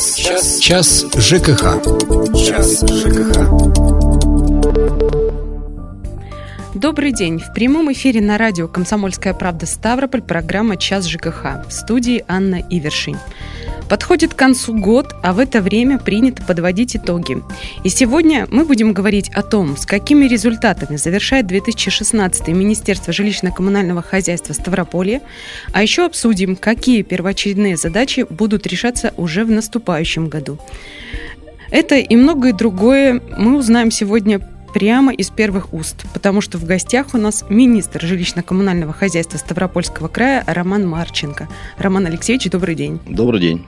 Час, час, час ЖКХ. Час ЖКХ. Добрый день. В прямом эфире на радио «Комсомольская правда» Ставрополь программа «Час ЖКХ» в студии Анна Ивершин. Подходит к концу год, а в это время принято подводить итоги. И сегодня мы будем говорить о том, с какими результатами завершает 2016 Министерство жилищно-коммунального хозяйства Ставрополья, а еще обсудим, какие первоочередные задачи будут решаться уже в наступающем году. Это и многое другое мы узнаем сегодня прямо из первых уст, потому что в гостях у нас министр жилищно-коммунального хозяйства Ставропольского края Роман Марченко. Роман Алексеевич, добрый день. Добрый день.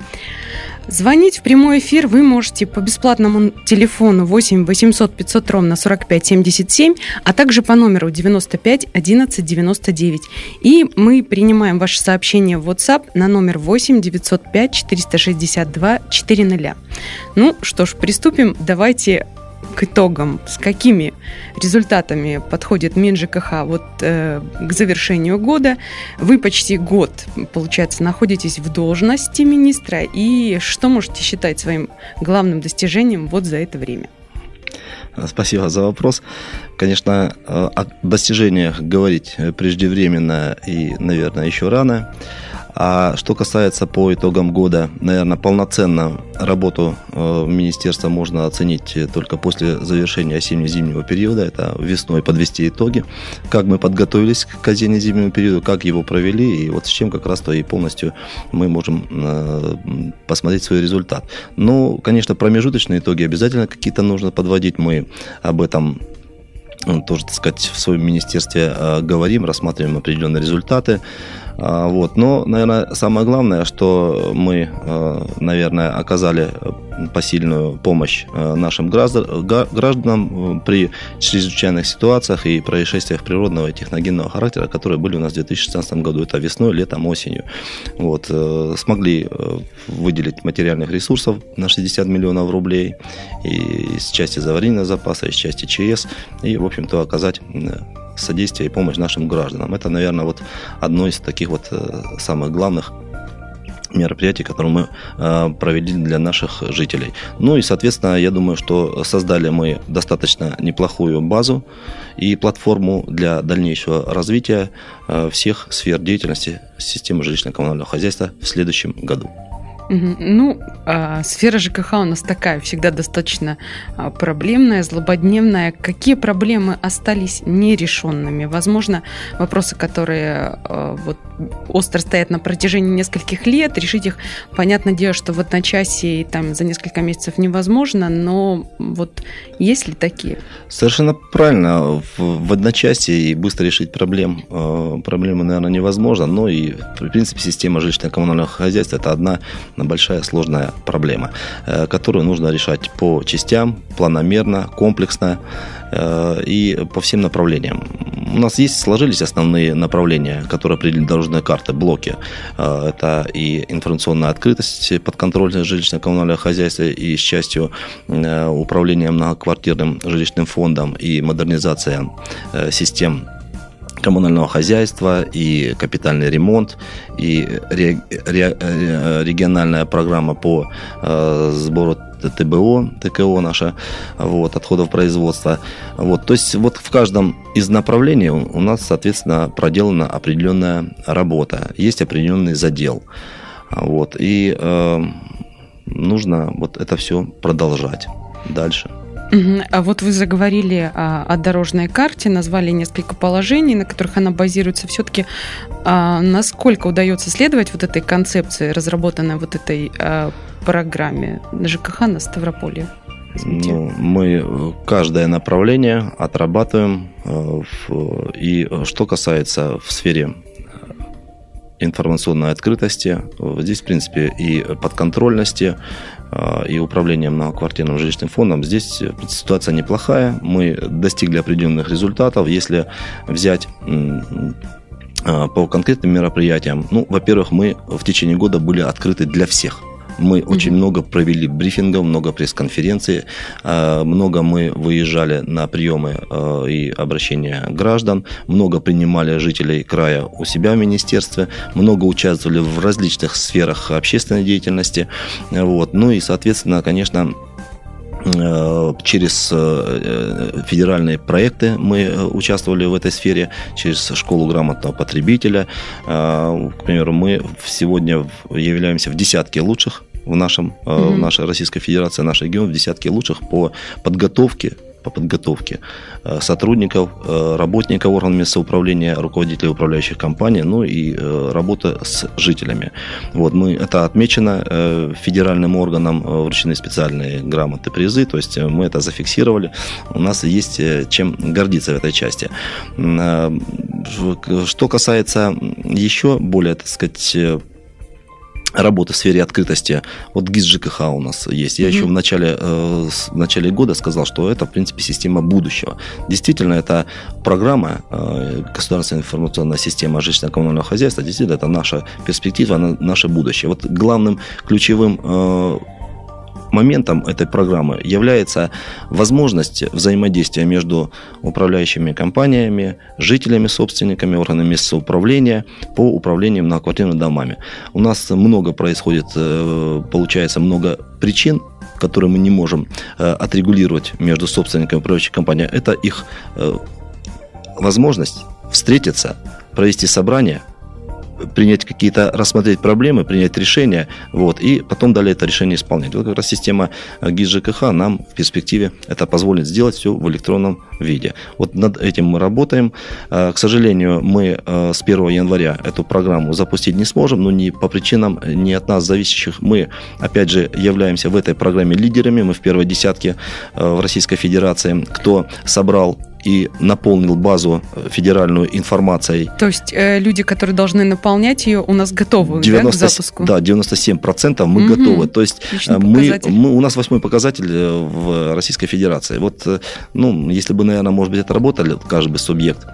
Звонить в прямой эфир вы можете по бесплатному телефону 8 800 500 ровно 45 77, а также по номеру 95 11 99. И мы принимаем ваши сообщения в WhatsApp на номер 8 905 462 400. Ну что ж, приступим. Давайте к итогам, с какими результатами подходит МинЖКХ вот э, к завершению года. Вы почти год, получается, находитесь в должности министра, и что можете считать своим главным достижением вот за это время? Спасибо за вопрос. Конечно, о достижениях говорить преждевременно и, наверное, еще рано. А что касается по итогам года, наверное, полноценно работу э, министерства можно оценить только после завершения осенне-зимнего периода. Это весной подвести итоги, как мы подготовились к осенне-зимнему периоду, как его провели, и вот с чем как раз-то и полностью мы можем э, посмотреть свой результат. Ну, конечно, промежуточные итоги обязательно какие-то нужно подводить. Мы об этом тоже, так сказать, в своем министерстве э, говорим, рассматриваем определенные результаты. А, вот. Но, наверное, самое главное, что мы, э, наверное, оказали посильную помощь э, нашим гражданам при чрезвычайных ситуациях и происшествиях природного и техногенного характера, которые были у нас в 2016 году. Это весной, летом, осенью. Вот. Смогли выделить материальных ресурсов на 60 миллионов рублей и из части аварийного запаса, из части ЧС. И, в общем-то, оказать содействие и помощь нашим гражданам. Это, наверное, вот одно из таких вот э, самых главных мероприятий, которые мы э, провели для наших жителей. Ну и, соответственно, я думаю, что создали мы достаточно неплохую базу и платформу для дальнейшего развития э, всех сфер деятельности системы жилищно-коммунального хозяйства в следующем году. Ну, а, сфера ЖКХ у нас такая, всегда достаточно а, проблемная, злободневная. Какие проблемы остались нерешенными? Возможно, вопросы, которые а, вот, остро стоят на протяжении нескольких лет, решить их, понятное дело, что в одночасье и там за несколько месяцев невозможно, но вот есть ли такие? Совершенно правильно. В, в одночасье и быстро решить проблем, э, проблемы, наверное, невозможно, но и, в принципе, система жилищно-коммунального хозяйства – это одна большая сложная проблема, э, которую нужно решать по частям, планомерно, комплексно э, и по всем направлениям. У нас есть, сложились основные направления, которые определены дорожной карты, блоки. Э, это и информационная открытость, подконтрольное жилищно-коммунальное хозяйство и с частью управления многоквартирным жилищным фондом и модернизация систем коммунального хозяйства, и капитальный ремонт, и ре, ре, э, региональная программа по э, сбору ТБО, ТКО наша, вот, отходов производства. Вот, то есть вот в каждом из направлений у нас, соответственно, проделана определенная работа, есть определенный задел. Вот, и э, нужно вот это все продолжать дальше. А вот вы заговорили о, о дорожной карте, назвали несколько положений, на которых она базируется. Все-таки а, насколько удается следовать вот этой концепции, разработанной вот этой а, программе ЖКХ на Ставрополе? Ну, мы э, каждое направление отрабатываем. Э, и что касается в сфере информационной открытости. Здесь, в принципе, и подконтрольности, а, и управления многоквартирным жилищным фондом. Здесь ситуация неплохая. Мы достигли определенных результатов. Если взять а, по конкретным мероприятиям, ну, во-первых, мы в течение года были открыты для всех Мы mm-hmm. очень много провели брифингов, много пресс-конференций, э, много мы выезжали на приемы э, и обращения граждан, много принимали жителей края у себя в министерстве, много участвовали в различных сферах общественной деятельности. Вот. Ну и, соответственно, конечно, через э, федеральные проекты мы э, участвовали в этой сфере, через школу грамотного потребителя. К примеру, мы сегодня являемся в десятке лучших в, нашем, mm-hmm. в нашей Российской Федерации, наш регион в десятке лучших по подготовке по подготовке э, сотрудников, э, работников органов местного управления, руководителей управляющих компаний, ну и э, работа с жителями. Вот мы, это отмечено федеральным органом, вручены специальные грамоты, призы, то есть мы это зафиксировали. У нас есть чем гордиться в этой части. Что касается еще более, так сказать, работы в сфере открытости. Вот ГИС ЖКХ у нас есть. Я mm-hmm. еще в начале, э, в начале года сказал, что это, в принципе, система будущего. Действительно, это программа, э, государственная информационная система жилищно-коммунального хозяйства, действительно, это наша перспектива, наше будущее. Вот главным ключевым э, моментом этой программы является возможность взаимодействия между управляющими компаниями, жителями, собственниками, органами местного управления по управлению многоквартирными домами. У нас много происходит, э, получается, много причин, которые мы не можем э, отрегулировать между собственниками управляющей компанией. Это их э, возможность встретиться, провести собрание – принять какие-то, рассмотреть проблемы, принять решения, вот, и потом далее это решение исполнять. Вот как раз система ГИС ЖКХ нам в перспективе это позволит сделать все в электронном виде. Вот над этим мы работаем. А, к сожалению, мы а, с 1 января эту программу запустить не сможем, но не по причинам не от нас зависящих. Мы, опять же, являемся в этой программе лидерами. Мы в первой десятке в Российской Федерации, кто собрал и наполнил базу э, федеральную информацией. То есть э, люди, которые должны наполнять ее, у нас готовы 90, да, к запуску? Да, 97% мы угу. готовы. То есть э, мы, мы, у нас восьмой показатель э, в Российской Федерации. Вот, ну, если бы, наверное, может быть, это работали, каждый субъект,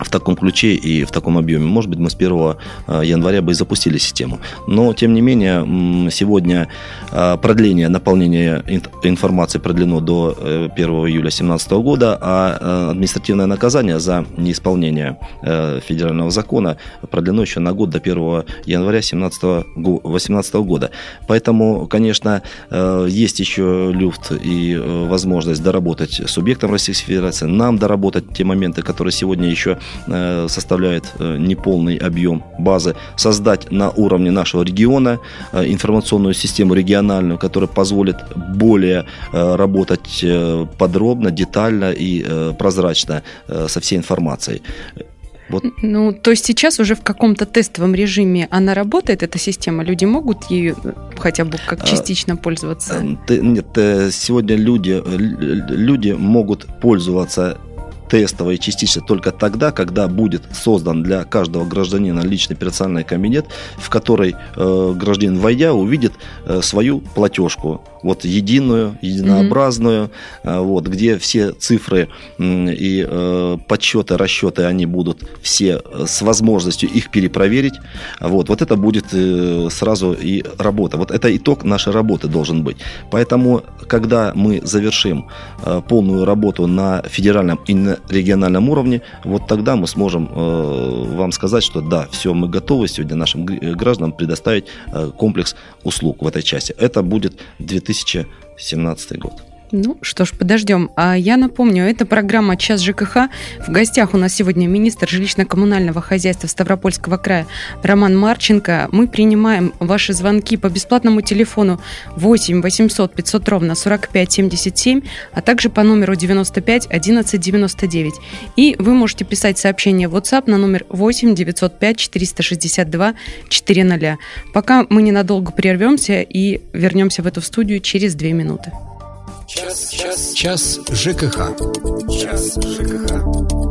в таком ключе и в таком объеме. Может быть, мы с 1 э, января бы и запустили систему. Но, тем не менее, сегодня э, продление наполнения информации продлено до 1 э, июля 2017 года, а административное наказание за неисполнение федерального закона продлено еще на год до 1 января 2018 года. Поэтому, конечно, есть еще люфт и возможность доработать субъектам Российской Федерации, нам доработать те моменты, которые сегодня еще составляет э, неполный объем базы, создать на уровне нашего региона э, информационную систему региональную, которая позволит более работать подробно, детально и прозрачно со всей информацией. Вот. Ну, то есть сейчас уже в каком-то тестовом режиме она работает, эта система? Люди могут ею хотя бы как а, частично пользоваться? Нет, сегодня люди, люди могут пользоваться тестово и частично только тогда, когда будет создан для каждого гражданина личный персональный кабинет, в который э, гражданин, войдя, увидит э, свою платежку, вот единую, единообразную, mm-hmm. вот, где все цифры и э, подсчеты, расчеты, они будут все э, с возможностью их перепроверить. Вот, вот это будет э, сразу и работа. Вот это итог нашей работы должен быть. Поэтому, когда мы завершим э, полную работу на федеральном и на региональном уровне, вот тогда мы сможем э, вам сказать, что да, все, мы готовы сегодня нашим гражданам предоставить э, комплекс услуг в этой части. Это будет 2017 год. Ну что ж, подождем. А я напомню, это программа «Час ЖКХ». В гостях у нас сегодня министр жилищно-коммунального хозяйства Ставропольского края Роман Марченко. Мы принимаем ваши звонки по бесплатному телефону 8 800 500 ровно 45 77, а также по номеру 95 11 99. И вы можете писать сообщение в WhatsApp на номер 8 905 462 400. Пока мы ненадолго прервемся и вернемся в эту студию через две минуты. Час, час, час ЖКХ. Час ЖКХ.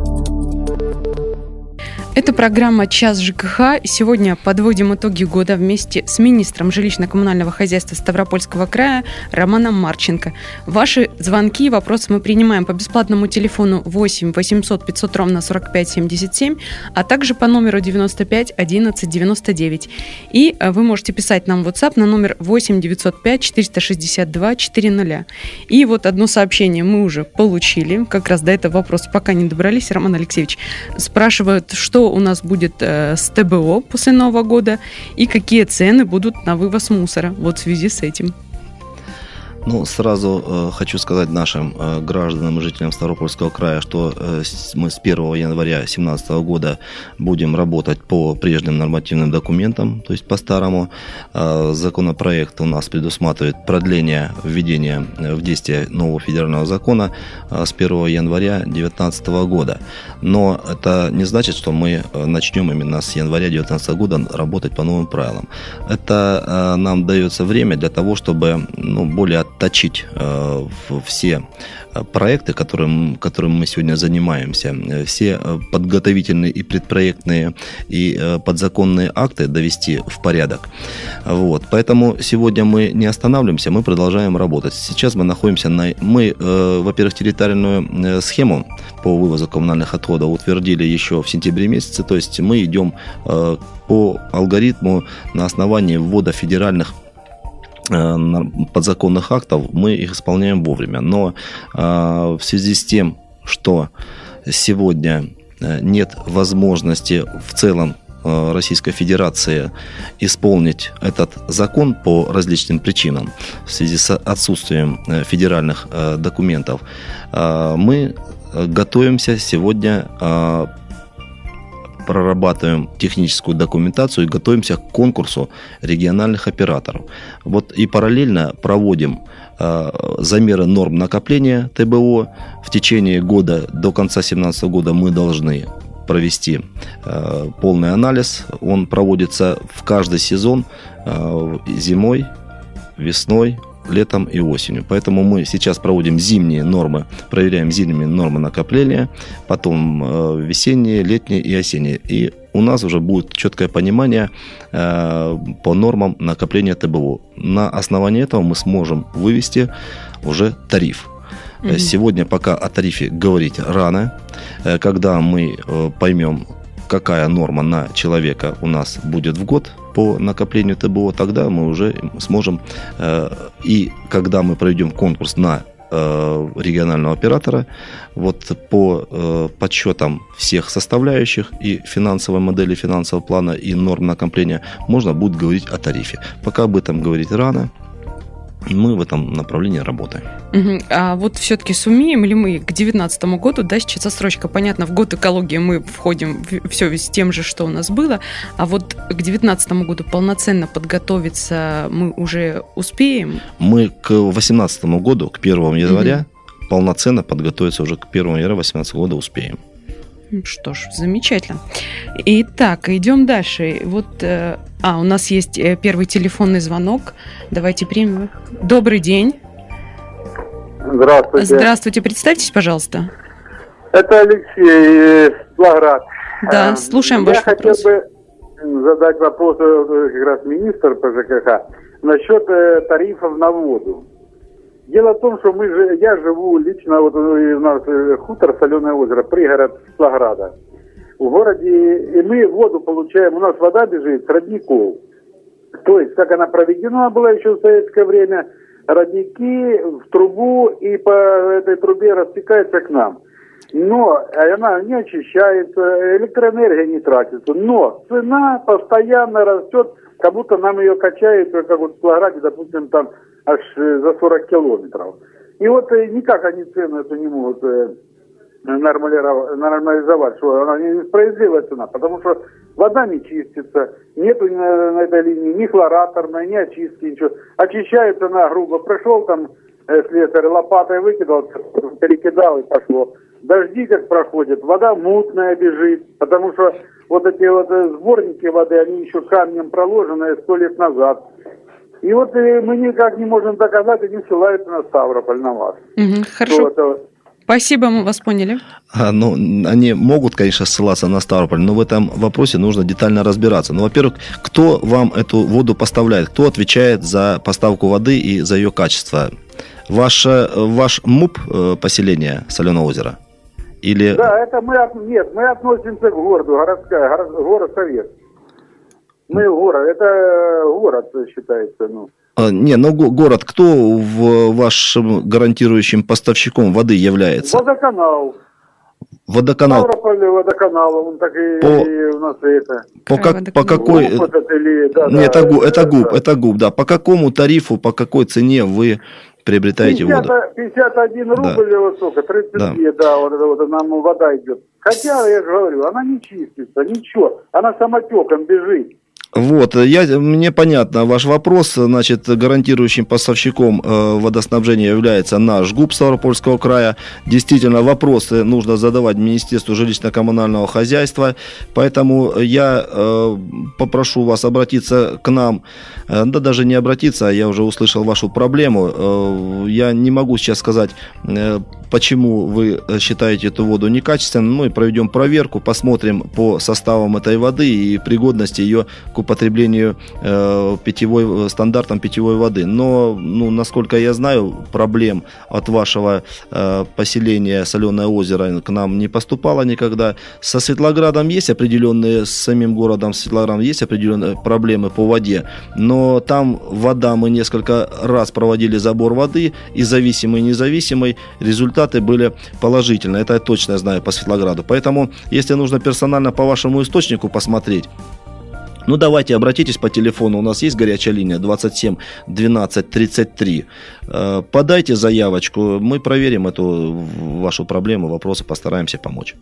Это программа «Час ЖКХ». Сегодня подводим итоги года вместе с министром жилищно-коммунального хозяйства Ставропольского края Романом Марченко. Ваши звонки и вопросы мы принимаем по бесплатному телефону 8 800 500 ровно 45 77, а также по номеру 95 11 99. И э, вы можете писать нам в WhatsApp на номер 8 905 462 400. И вот одно сообщение мы уже получили. Как раз до этого вопроса пока не добрались. Роман Алексеевич спрашивают, что у нас будет э, с ТБО после Нового года и какие цены будут на вывоз мусора вот в связи с этим. Ну, сразу э, хочу сказать нашим э, гражданам жителям Ставропольского края, что э, мы с 1 января 2017 года будем работать по прежним нормативным документам, то есть по-старому. Э, законопроект у нас предусматривает продление введения в действие нового федерального закона э, с 1 января 2019 года. Но это не значит, что мы э, начнем именно с января 2019 года работать по новым правилам. Это э, нам дается время для того, чтобы ну, более отточить э, все э, проекты, которым, которым мы сегодня занимаемся, э, все подготовительные и предпроектные и подзаконные акты довести в порядок. Вот. Поэтому сегодня мы не останавливаемся, мы продолжаем работать. Сейчас мы находимся на... Мы, во-первых, территориальную схему по вывозу коммунальных отходов утвердили еще в сентябре месяце, то есть мы идем по алгоритму на основании ввода федеральных подзаконных актов, мы их исполняем вовремя. Но э, в связи с тем, что сегодня э, нет возможности в целом Российской Федерации исполнить этот закон по различным причинам в связи с отсутствием федеральных документов, мы готовимся сегодня прорабатываем техническую документацию и готовимся к конкурсу региональных операторов. Вот и параллельно проводим э, замеры норм накопления ТБО. В течение года, до конца 2017 года мы должны провести э, полный анализ. Он проводится в каждый сезон э, зимой, весной, летом и осенью. Поэтому мы сейчас проводим зимние нормы, проверяем зимние нормы накопления, потом э, весенние, летние и осенние. И у нас уже будет четкое понимание э, по нормам накопления ТБО. На основании этого мы сможем вывести уже тариф. Угу. Сегодня пока о тарифе говорить рано. Э, когда мы поймем, какая норма на человека у нас будет в год по накоплению ТБО, тогда мы уже сможем, э, и когда мы проведем конкурс на э, регионального оператора, вот по э, подсчетам всех составляющих и финансовой модели, финансового плана и норм накопления, можно будет говорить о тарифе. Пока об этом говорить рано, мы в этом направлении работаем. Угу. А вот все-таки сумеем ли мы к 2019 году, да, сейчас отсрочка, понятно, в год экологии мы входим все с тем же, что у нас было, а вот к 2019 году полноценно подготовиться мы уже успеем? Мы к 2018 году, к 1 января, угу. полноценно подготовиться уже к 1 января 2018 года успеем. Что ж, замечательно. Итак, идем дальше. Вот, э, а, у нас есть э, первый телефонный звонок. Давайте примем. Добрый день. Здравствуйте. Здравствуйте. Представьтесь, пожалуйста. Это Алексей Блаград. Да, э, слушаем Я ваш вопрос. Хотел бы задать вопрос как раз министр по ЖКХ насчет тарифов на воду. Дело в том, что мы же, я живу лично, вот у нас э, хутор Соленое озеро, пригород Слаграда. В городе, и мы воду получаем, у нас вода бежит с родников. То есть, как она проведена была еще в советское время, родники в трубу и по этой трубе растекается к нам. Но она не очищается, электроэнергия не тратится. Но цена постоянно растет, как будто нам ее качают, как вот в Слаграде, допустим, там аж э, за 40 километров. И вот э, никак они цену эту не могут э, нормализовать, что она несправедливая цена, потому что вода не чистится, нету на, на этой линии ни хлораторной, ни очистки, ничего. Очищается она грубо. Пришел там слесарь, лопатой выкидал, перекидал и пошло. Дожди как проходят, вода мутная бежит, потому что вот эти вот сборники воды, они еще камнем проложены сто лет назад. И вот э, мы никак не можем доказать, они ссылаются на Ставрополь, на вас. Угу, хорошо. это... Спасибо, мы вас поняли. А, ну, они могут, конечно, ссылаться на Ставрополь, но в этом вопросе нужно детально разбираться. Ну, во-первых, кто вам эту воду поставляет? Кто отвечает за поставку воды и за ее качество? Ваш, ваш МУП э, поселения Соленого озера? Или... Да, это мы, нет, мы относимся к городу, городская, город, город Совет. Мы город, это город считается, ну. А, не, ну город, кто в вашем гарантирующим поставщиком воды является? Водоканал. Водоканал. Ставрополь водоканал, он так и, по, и у нас это. По, как, по какой? Губ этот или, да, Нет, да, это, губ, это да, губ, да. это губ, да. По какому тарифу, по какой цене вы приобретаете 50, воду? 51 рубль Да. или вот сколько, 32, да. вот это вот нам вода идет. Хотя, я же говорю, она не чистится, ничего, она самотеком бежит. Вот, я, мне понятно ваш вопрос. Значит, гарантирующим поставщиком э, водоснабжения является наш ГУП Ставропольского края. Действительно, вопросы нужно задавать Министерству жилищно-коммунального хозяйства. Поэтому я э, попрошу вас обратиться к нам. Э, да даже не обратиться, а я уже услышал вашу проблему. Э, я не могу сейчас сказать, э, почему вы считаете эту воду некачественной. Мы проведем проверку, посмотрим по составам этой воды и пригодности ее к употреблению э, питьевой, стандартам питьевой воды. Но, ну, насколько я знаю, проблем от вашего э, поселения Соленое озеро к нам не поступало никогда. Со Светлоградом есть определенные, с самим городом Светлоградом есть определенные проблемы по воде, но там вода, мы несколько раз проводили забор воды, и зависимый, и независимый, результаты были положительные. Это я точно знаю по Светлограду. Поэтому, если нужно персонально по вашему источнику посмотреть, ну, давайте обратитесь по телефону. У нас есть горячая линия 27 12 33. Э, Подайте заявочку. Мы проверим эту вашу проблему, вопросы, постараемся помочь.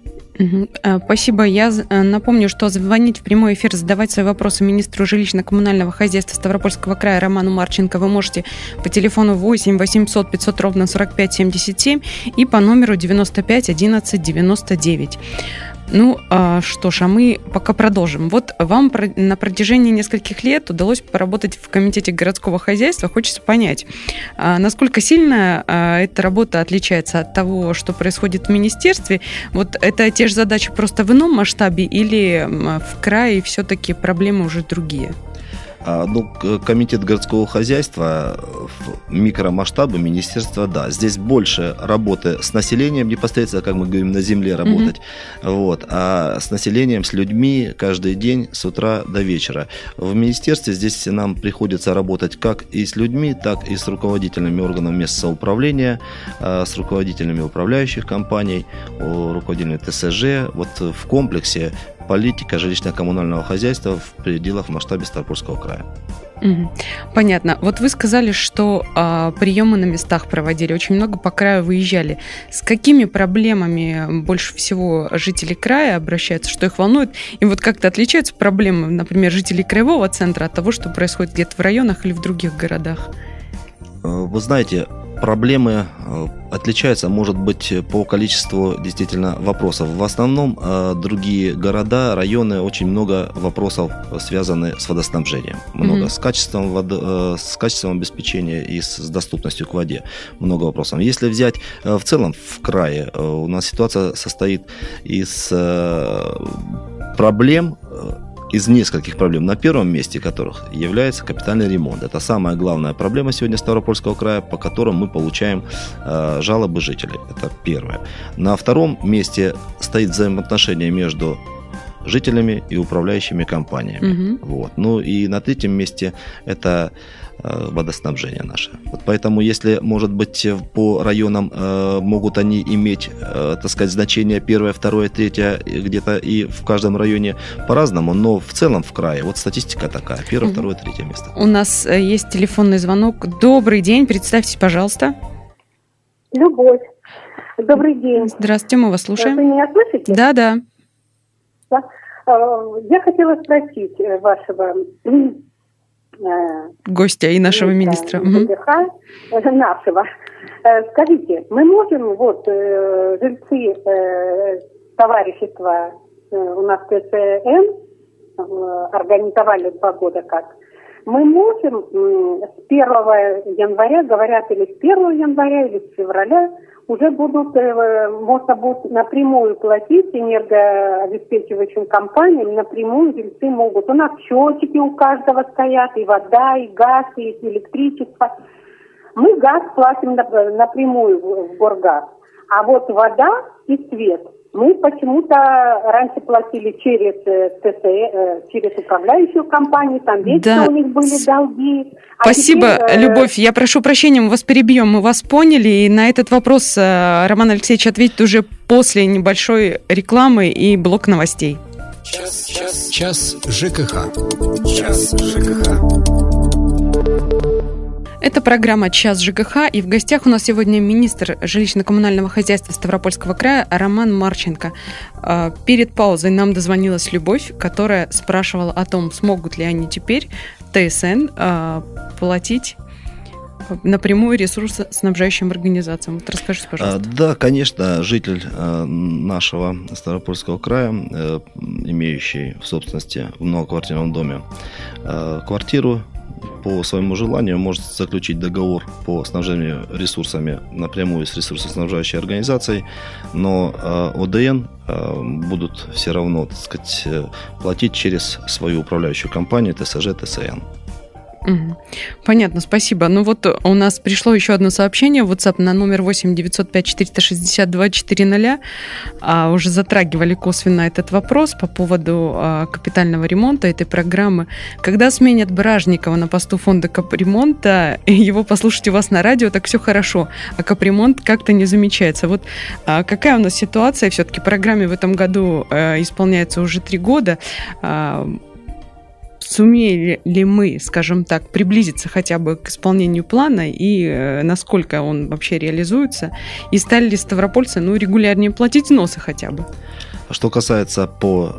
А, Спасибо. Я э, напомню, что звонить в прямой эфир, задавать свои вопросы министру жилищно-коммунального хозяйства Ставропольского края Роману Марченко вы можете по телефону 8 800 500 ровно 45 77 и по номеру 95 11 99. Ну, а, что ж, а мы пока продолжим. Вот вам на протяжении нескольких лет удалось поработать в комитете городского хозяйства. Хочется понять, а, насколько сильно а, эта работа отличается от того, что происходит в министерстве. Вот это те же задачи просто в ином масштабе или в крае все-таки проблемы уже другие? А, Ну, комитет городского хозяйства в микромасштабе министерства, да. Здесь больше работы с населением непосредственно, как мы говорим, на земле работать. Вот. А с населением, с людьми каждый день с утра до вечера. В министерстве здесь нам приходится работать как и с людьми, так и с руководителями органов местного управления, а, с руководителями управляющих компаний, руководителями ТСЖ. Вот в комплексе политика жилищно-коммунального хозяйства в пределах в масштабе Ставропольского края. Понятно. Вот вы сказали, что а, приемы на местах проводили, очень много по краю выезжали. С какими проблемами больше всего жители края обращаются, что их волнует? И вот как-то отличаются проблемы, например, жителей краевого центра от того, что происходит где-то в районах или в других городах? Вы знаете, проблемы э, отличаются, может быть, по количеству действительно вопросов. В основном э, другие города, районы, очень много вопросов э, связаны с водоснабжением. Много Мгм. с качеством воды, с качеством обеспечения и с, доступностью к воде. Много вопросов. Если взять в целом в крае, у нас ситуация состоит из проблем, из нескольких проблем, на первом месте которых является капитальный ремонт. Это самая главная проблема сегодня Ставропольского края, по которым мы получаем э, жалобы жителей. Это первое. На втором месте стоит взаимоотношение между жителями и управляющими компаниями. Мгм. Вот. Ну и на третьем месте это э, водоснабжение наше. Вот поэтому, если, может быть, э, по районам э, могут они иметь, э, так сказать, значение первое, второе, третье, и где-то и в каждом районе по-разному, но в целом в крае, вот статистика такая, первое, второе, третье место. У нас э, есть телефонный звонок. Добрый день, представьтесь, пожалуйста. Любовь. Добрый день. Здравствуйте, мы вас Вы слушаем. меня слышите? Да, да. Да. Э, Я хотела спросить э, вашего э, Гостя и нашего министра. ЖКХ, э, нашего. Скажите, мы можем, вот, жильцы товарищества у нас ТСН организовали два года как, мы можем с 1 января, говорят, или с 1 января, или с февраля уже будут, э, можно будет напрямую платить энергообеспечивающим компаниям, напрямую жильцы могут. У нас счетчики у каждого стоят, и вода, и газ, и электричество. Мы газ платим напрямую в Горгаз, а вот вода и свет мы почему-то раньше платили через э, ТС, э, через управляющую компанию, там вечно да. у них были долги. А Спасибо, теперь, э, Любовь. Я прошу прощения, мы вас перебьем, мы вас поняли. И на этот вопрос Роман Алексеевич ответит уже после небольшой рекламы и блок новостей. Час, час, час ЖКХ. Час ЖКХ. Это программа «Час ЖКХ», и в гостях у нас сегодня министр жилищно-коммунального хозяйства Ставропольского края Роман Марченко. А, перед паузой нам дозвонилась Любовь, которая спрашивала о том, смогут ли они теперь ТСН а, платить напрямую ресурсоснабжающим организациям. Вот расскажите, пожалуйста. А, да, конечно, житель нашего Ставропольского края, э, имеющий в собственности в многоквартирном доме квартиру, по своему желанию может заключить договор по снабжению ресурсами напрямую с ресурсоснабжающей организацией, но э, ОДН э, будут все равно так сказать, э, платить через свою управляющую компанию ТСЖ, ТСН. Понятно, спасибо. Ну вот у нас пришло еще одно сообщение в WhatsApp на номер 8 905 462 400. А, уже затрагивали косвенно этот вопрос по поводу а, капитального ремонта этой программы. Когда сменят Бражникова на посту фонда капремонта, его послушать у вас на радио, так все хорошо, а капремонт как-то не замечается. Вот а, какая у нас ситуация? Все-таки программе в этом году а, исполняется уже три года. А, сумели ли мы, скажем так, приблизиться хотя бы к исполнению плана и э, насколько он вообще реализуется, и стали ли ставропольцы ну, регулярнее платить взносы хотя бы? Что касается по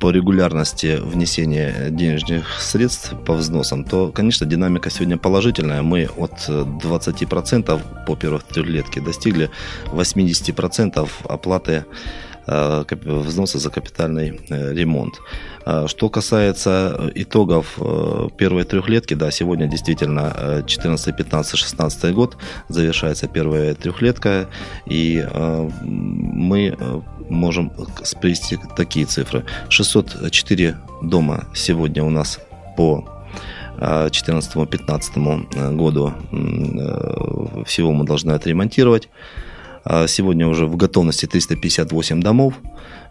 по регулярности внесения денежных средств по взносам, то, конечно, динамика сегодня положительная. Мы от 20% по первых трехлетке достигли 80% оплаты Э, взноса за капитальный э, ремонт. А что касается итогов э, первой трехлетки, да, сегодня действительно 14, 15, 16 год завершается первая трехлетка, и мы можем привести такие цифры. 604 дома сегодня у нас по 2014-2015 году всего мы должны отремонтировать. А сегодня уже в готовности 358 домов,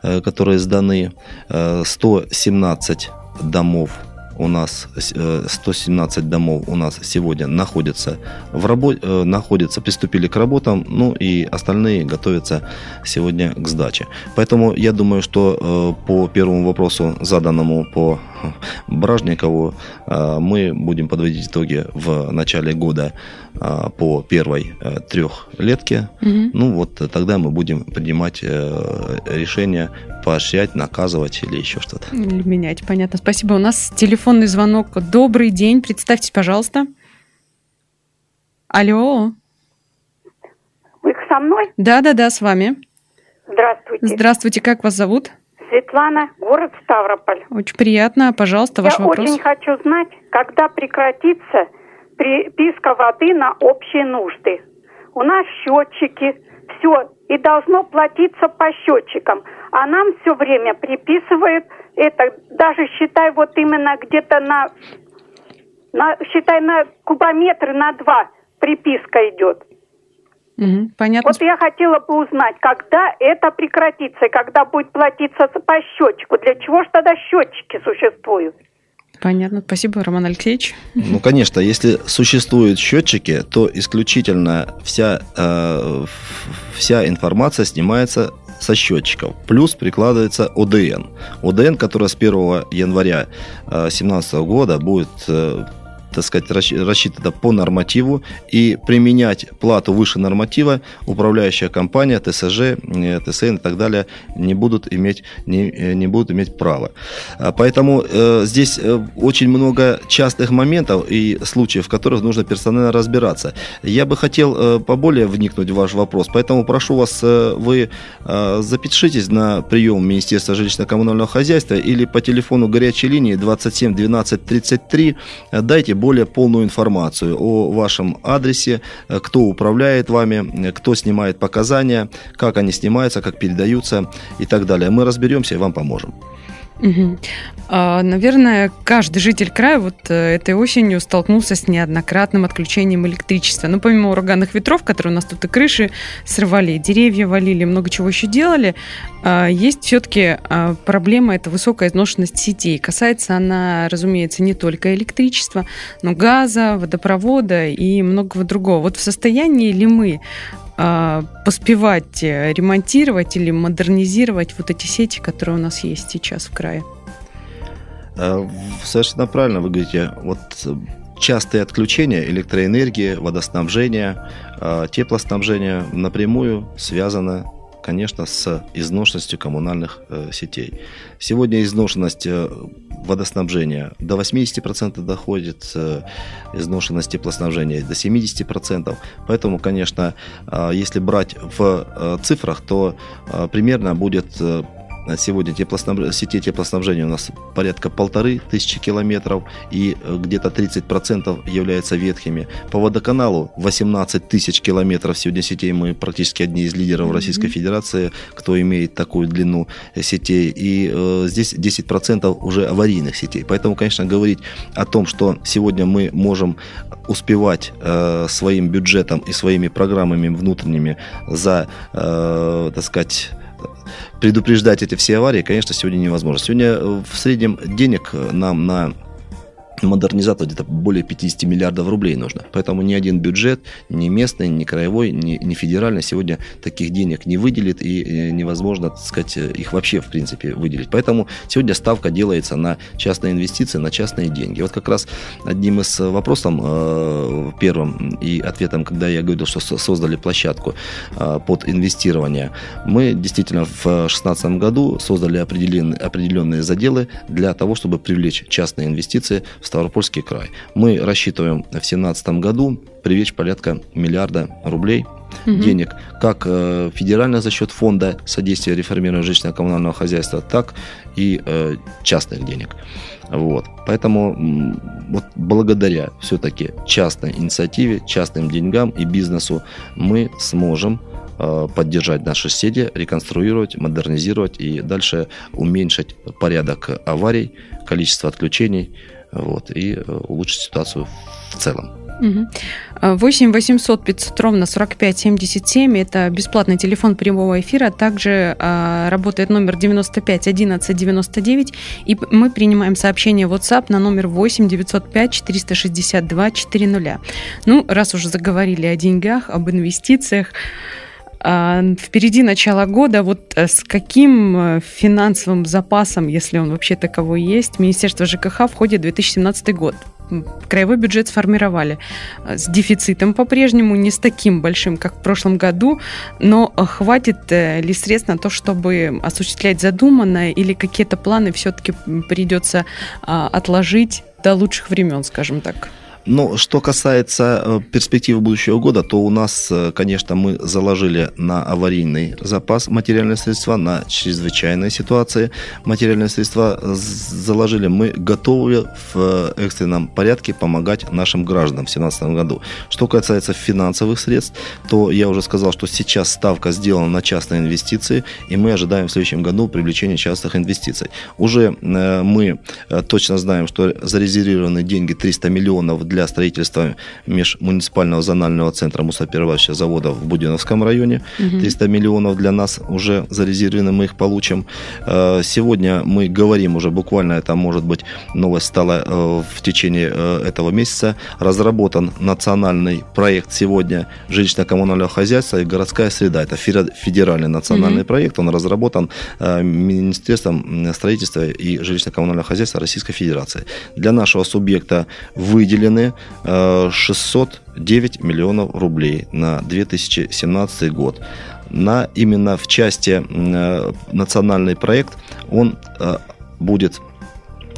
э, которые сданы, 117 э, домов у нас 117 э, домов у нас сегодня находятся в работе, находятся, приступили к работам, ну и остальные готовятся сегодня к сдаче. Поэтому я думаю, что по первому вопросу, заданному по Бражникову, мы будем подводить итоги в начале года а, по первой э, трехлетке, угу. ну вот тогда мы будем принимать э, решение поощрять, наказывать или еще что-то. Или менять, понятно. Спасибо. У нас телефонный звонок. Добрый день. Представьтесь, пожалуйста. Алло. Вы со мной? Да, да, да, с вами. Здравствуйте. Здравствуйте, как вас зовут? Светлана, город Ставрополь. Очень приятно. Пожалуйста, ваш Я вопрос. Я очень хочу знать, когда прекратится приписка воды на общие нужды. У нас счетчики, все, и должно платиться по счетчикам. А нам все время приписывают это, даже считай вот именно где-то на, на считай на кубометры на два приписка идет. Угу, понятно. Вот я хотела бы узнать, когда это прекратится и когда будет платиться по счетчику. Для чего же тогда счетчики существуют? Понятно. Спасибо, Роман Алексеевич. Ну, конечно, если существуют счетчики, то исключительно вся, э, вся информация снимается со счетчиков. Плюс прикладывается ОДН. ОДН, которая с 1 января 2017 э, года будет э, так сказать, рассчитано по нормативу и применять плату выше норматива управляющая компания, ТСЖ, э, ТСН и так далее не будут иметь, не, э, не будут иметь права. А поэтому э, здесь э, очень много частых моментов и случаев, в которых нужно персонально разбираться. Я бы хотел э, поболее вникнуть в ваш вопрос, поэтому прошу вас, э, вы э, запишитесь на прием Министерства жилищно-коммунального хозяйства или по телефону горячей линии 27 12 33, дайте более полную информацию о вашем адресе, кто управляет вами, кто снимает показания, как они снимаются, как передаются и так далее. Мы разберемся и вам поможем. Угу. А, наверное, каждый житель края вот э, этой осенью столкнулся с неоднократным отключением электричества. Ну, помимо ураганных ветров, которые у нас тут и крыши срывали, и деревья валили, много чего еще делали, а, есть все-таки а, проблема, это высокая изношенность сетей. Касается она, разумеется, не только электричества, но газа, водопровода и многого другого. Вот в состоянии ли мы поспевать э, ремонтировать или модернизировать вот эти сети, которые у нас есть сейчас в крае? Э, совершенно правильно вы говорите. Вот частые отключения электроэнергии, водоснабжения, э, теплоснабжения напрямую связаны конечно, с изношенностью коммунальных э, сетей. Сегодня изношенность э, водоснабжения до 80% доходит, э, изношенность теплоснабжения до 70%. Поэтому, конечно, э, если брать в э, цифрах, то э, примерно будет э, Сегодня теплоснаб... сети теплоснабжения у нас порядка полторы тысячи километров и э, где-то 30% являются ветхими. По водоканалу 18 тысяч километров сегодня сетей. Мы практически одни из лидеров mm-hmm. Российской Федерации, кто имеет такую длину сетей. И э, здесь 10% уже аварийных сетей. Поэтому, конечно, говорить о том, что сегодня мы можем успевать э, своим бюджетом и своими программами внутренними за, э, так сказать, предупреждать эти все аварии, конечно, сегодня невозможно. Сегодня э, в среднем денег нам на модернизатор где-то более 50 миллиардов рублей нужно. Поэтому ни один бюджет, ни местный, ни краевой, ни, ни федеральный сегодня таких денег не выделит и э, невозможно, так сказать, их вообще в принципе выделить. Поэтому сегодня ставка делается на частные инвестиции, на частные деньги. Вот как раз одним из вопросов э, первым и ответом, когда я говорил, что создали площадку э, под инвестирование, мы действительно в 2016 году создали определенные, определенные заделы для того, чтобы привлечь частные инвестиции в Ставропольский край. Мы рассчитываем в 2017 году привлечь порядка миллиарда рублей угу. денег, как э, федерально за счет фонда содействия реформированию жилищного коммунального хозяйства, так и э, частных денег. Вот. Поэтому вот благодаря все-таки частной инициативе, частным деньгам и бизнесу мы сможем э, поддержать наши соседи, реконструировать, модернизировать и дальше уменьшить порядок аварий, количество отключений, вот, и э, улучшить ситуацию в целом. 8 800 500 ровно 45 77 это бесплатный телефон прямого эфира. Также а, работает номер 95 11 99. И мы принимаем сообщение в WhatsApp на номер 8 905 462 400. Ну, раз уже заговорили о деньгах, об инвестициях, впереди начало года. Вот э, с каким э, финансовым запасом, если он вообще таковой есть, Министерство ЖКХ входит в 2017 год? краевой бюджет сформировали э, с дефицитом по-прежнему, не с таким большим, как в прошлом году, но хватит ли средств на то, чтобы осуществлять задуманное, или какие-то планы все-таки придется а, отложить до лучших времен, скажем так? Но что касается э, перспективы будущего года, то у нас, э, конечно, мы заложили на аварийный запас материальные средства, на чрезвычайные ситуации материальные средства заложили. Мы готовы в экстренном порядке помогать нашим гражданам в 2017 году. Что касается финансовых средств, то я уже сказал, что сейчас ставка сделана на частные инвестиции, и мы ожидаем в следующем году привлечения частных инвестиций. Уже э, мы точно знаем, что зарезервированы деньги 300 миллионов для строительства межмуниципального зонального центра мусоперерабатывающего завода в Будиновском районе. Угу. 300 миллионов для нас уже зарезервированы, мы их получим. Э, сегодня мы говорим уже буквально, это может быть новость стала э, в течение э, этого месяца, разработан национальный проект сегодня жилищно-коммунального хозяйства и городская среда. Это федеральный национальный угу. проект, он разработан Министерством строительства и жилищно-коммунального хозяйства Российской Федерации. Для нашего субъекта выделены выделены 609 э, миллионов рублей на 2017 год. На, именно в части э, национальный проект он э, будет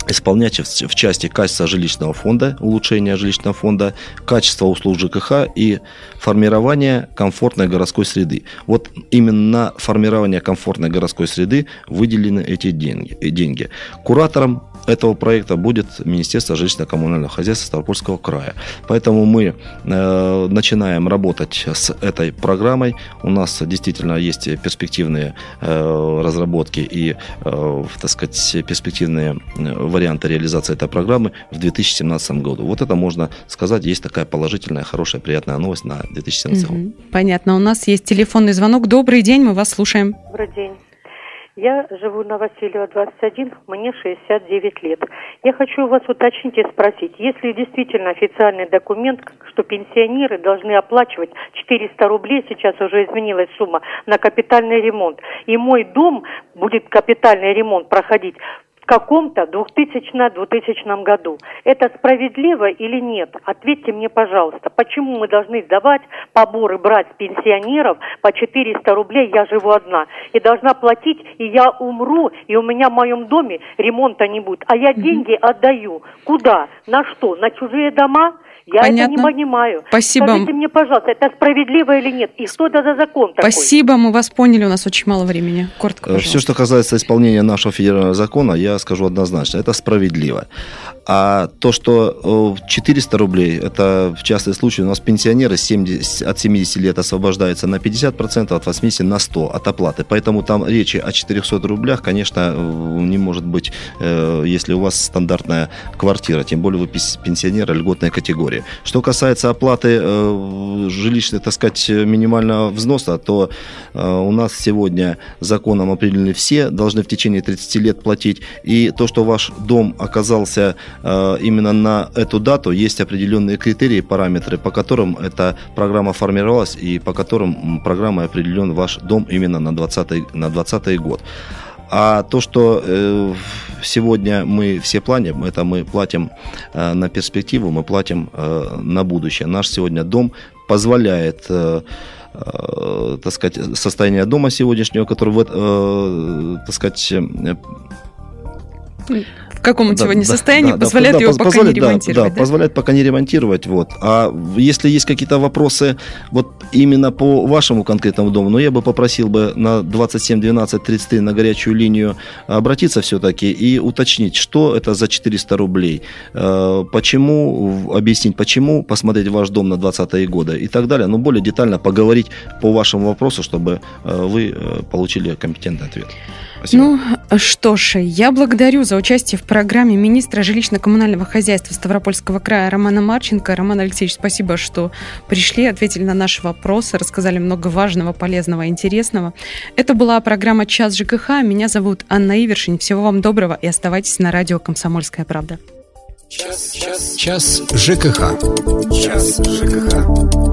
исполнять в части качества жилищного фонда, улучшения жилищного фонда, качества услуг ЖКХ и формирования комфортной городской среды. Вот именно на формирование комфортной городской среды выделены эти деньги. Куратором этого проекта будет Министерство жилищно-коммунального хозяйства Ставропольского края. Поэтому мы э, начинаем работать с этой программой. У нас действительно есть перспективные э, разработки и, э, так сказать, перспективные э, варианты реализации этой программы в 2017 году. Вот это можно сказать, есть такая положительная, хорошая, приятная новость на 2017 год. Понятно. У нас есть телефонный звонок. Добрый день, мы вас слушаем. Добрый день. Я живу на Васильева 21, мне 69 лет. Я хочу у вас уточнить и спросить, если действительно официальный документ, что пенсионеры должны оплачивать 400 рублей, сейчас уже изменилась сумма, на капитальный ремонт, и мой дом будет капитальный ремонт проходить в каком-то 2000-2000 году. Это справедливо или нет? Ответьте мне, пожалуйста, почему мы должны сдавать поборы брать с пенсионеров по 400 рублей, я живу одна, и должна платить, и я умру, и у меня в моем доме ремонта не будет, а я деньги отдаю. Куда? На что? На чужие дома? Я Понятно. это не понимаю. Спасибо. Скажите мне, пожалуйста, это справедливо или нет? И что это за закон такой? Спасибо, мы вас поняли, у нас очень мало времени. Коротко, пожалуйста. Все, что касается исполнения нашего федерального закона, я скажу однозначно, это справедливо. А то, что 400 рублей, это в частный случай, у нас пенсионеры 70, от 70 лет освобождаются на 50%, от 80 на 100 от оплаты. Поэтому там речи о 400 рублях, конечно, не может быть, э, если у вас стандартная квартира, тем более вы пенсионер льготной категории истории. Что касается оплаты э, жилищных, так сказать, минимального взноса, то э, у нас сегодня законом определены все, должны в течение 30 лет платить. И то, что ваш дом оказался э, именно на эту дату, есть определенные критерии, параметры, по которым эта программа формировалась и по которым программой определен ваш дом именно на 2020 на 20 год. А то, что э, сегодня мы все платим, это мы платим э, на перспективу, мы платим э, на будущее. Наш сегодня дом позволяет так сказать, состояние дома сегодняшнего, который, так сказать, каком он да, сегодня да, состоянии, да, позволяет да, его пока позволяет, не ремонтировать. Да, да, позволяет пока не ремонтировать. Вот. А если есть какие-то вопросы вот именно по вашему конкретному дому, ну, я бы попросил бы на 27 12 33 на горячую линию обратиться все-таки и уточнить, что это за 400 рублей, э, почему, объяснить почему, посмотреть ваш дом на 20-е годы и так далее, но более детально поговорить по вашему вопросу, чтобы э, вы э, получили компетентный ответ. Спасибо. Ну что ж, я благодарю за участие в программе министра жилищно-коммунального хозяйства Ставропольского края Романа Марченко. Роман Алексеевич, спасибо, что пришли, ответили на наши вопросы, рассказали много важного, полезного, интересного. Это была программа «Час ЖКХ». Меня зовут Анна Ивершин. Всего вам доброго и оставайтесь на радио «Комсомольская правда». Час, час, час ЖКХ. Час ЖКХ.